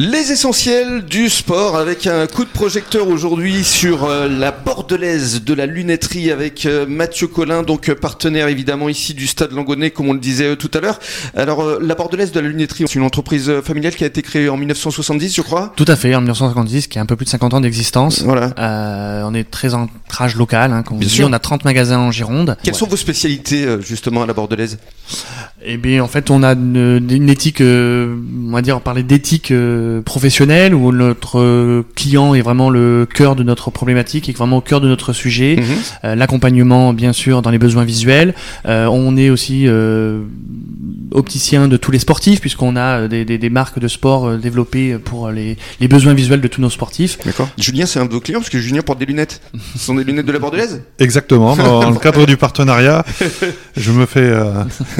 Les essentiels du sport avec un coup de projecteur aujourd'hui sur euh, la bordelaise de la lunetterie avec euh, Mathieu Collin, donc euh, partenaire évidemment ici du Stade Langonnet, comme on le disait tout à l'heure. Alors la bordelaise de la lunetterie, c'est une entreprise familiale qui a été créée en 1970, je crois. Tout à fait, en 1970, qui a un peu plus de 50 ans d'existence. Voilà. on est très ancrage local, hein, comme on On a 30 magasins en Gironde. Quelles sont vos spécialités justement à la bordelaise? Eh bien, en fait, on a une, une éthique, on va dire, on parlait d'éthique professionnel où notre euh, client est vraiment le cœur de notre problématique et vraiment au cœur de notre sujet. Mhm. Euh, l'accompagnement, bien sûr, dans les besoins visuels. Euh, on est aussi opticien de tous les sportifs puisqu'on a des, des, des, marques de sport développées pour les, les, besoins visuels de tous nos sportifs. D'accord. Julien, c'est un de vos clients parce que Julien porte des lunettes. Ce sont des lunettes de la Bordelaise? Exactement. Dans le cadre du partenariat, je me fais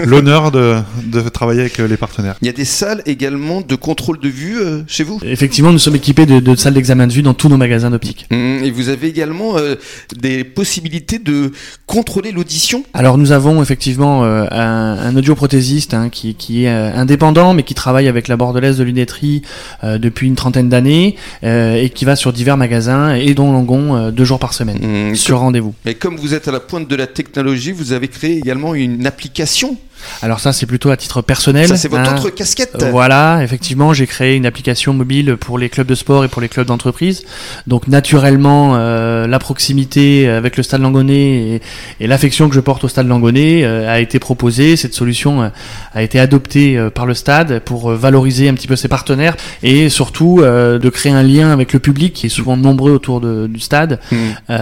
l'honneur de, de travailler avec les partenaires. Il y a des salles également de contrôle de vue chez vous? Effectivement, nous sommes équipés de, salles d'examen de vue dans tous nos magasins d'optique. Mmh, et vous avez également euh, des possibilités de contrôler l'audition? Alors nous avons effectivement euh, un, audioprothésiste hein, qui, est euh, indépendant mais qui travaille avec la bordelaise de lunetterie depuis une trentaine d'années et qui va sur divers magasins et dont Langon deux jours par semaine mmh, sur rendez-vous. Et comme vous êtes à la pointe de la technologie, vous avez créé également une application alors ça, c'est plutôt à titre personnel. Ça, c'est votre hein. autre casquette. voilà, effectivement, j'ai créé une application mobile pour les clubs de sport et pour les clubs d'entreprise. Donc naturellement, euh, la proximité avec le Stade Langonnet et, l'affection que je porte au Stade Langonnet euh, a été proposée. Cette solution euh, a été adoptée par le Stade pour valoriser un petit peu ses partenaires et surtout de créer un lien avec le public qui est souvent nombreux autour du Stade. Hmm.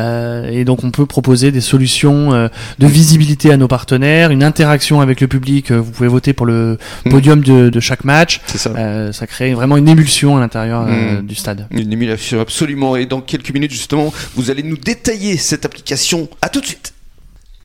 et donc on peut proposer des solutions de visibilité à nos partenaires, une interaction avec le public, euh, vous pouvez voter pour le mm. podium de, chaque match. Ça. Euh, ça. crée vraiment une émulsion à l'intérieur euh, mm. du stade. Une émulsion absolument. Et dans quelques minutes justement, vous allez nous détailler cette application. À tout de suite.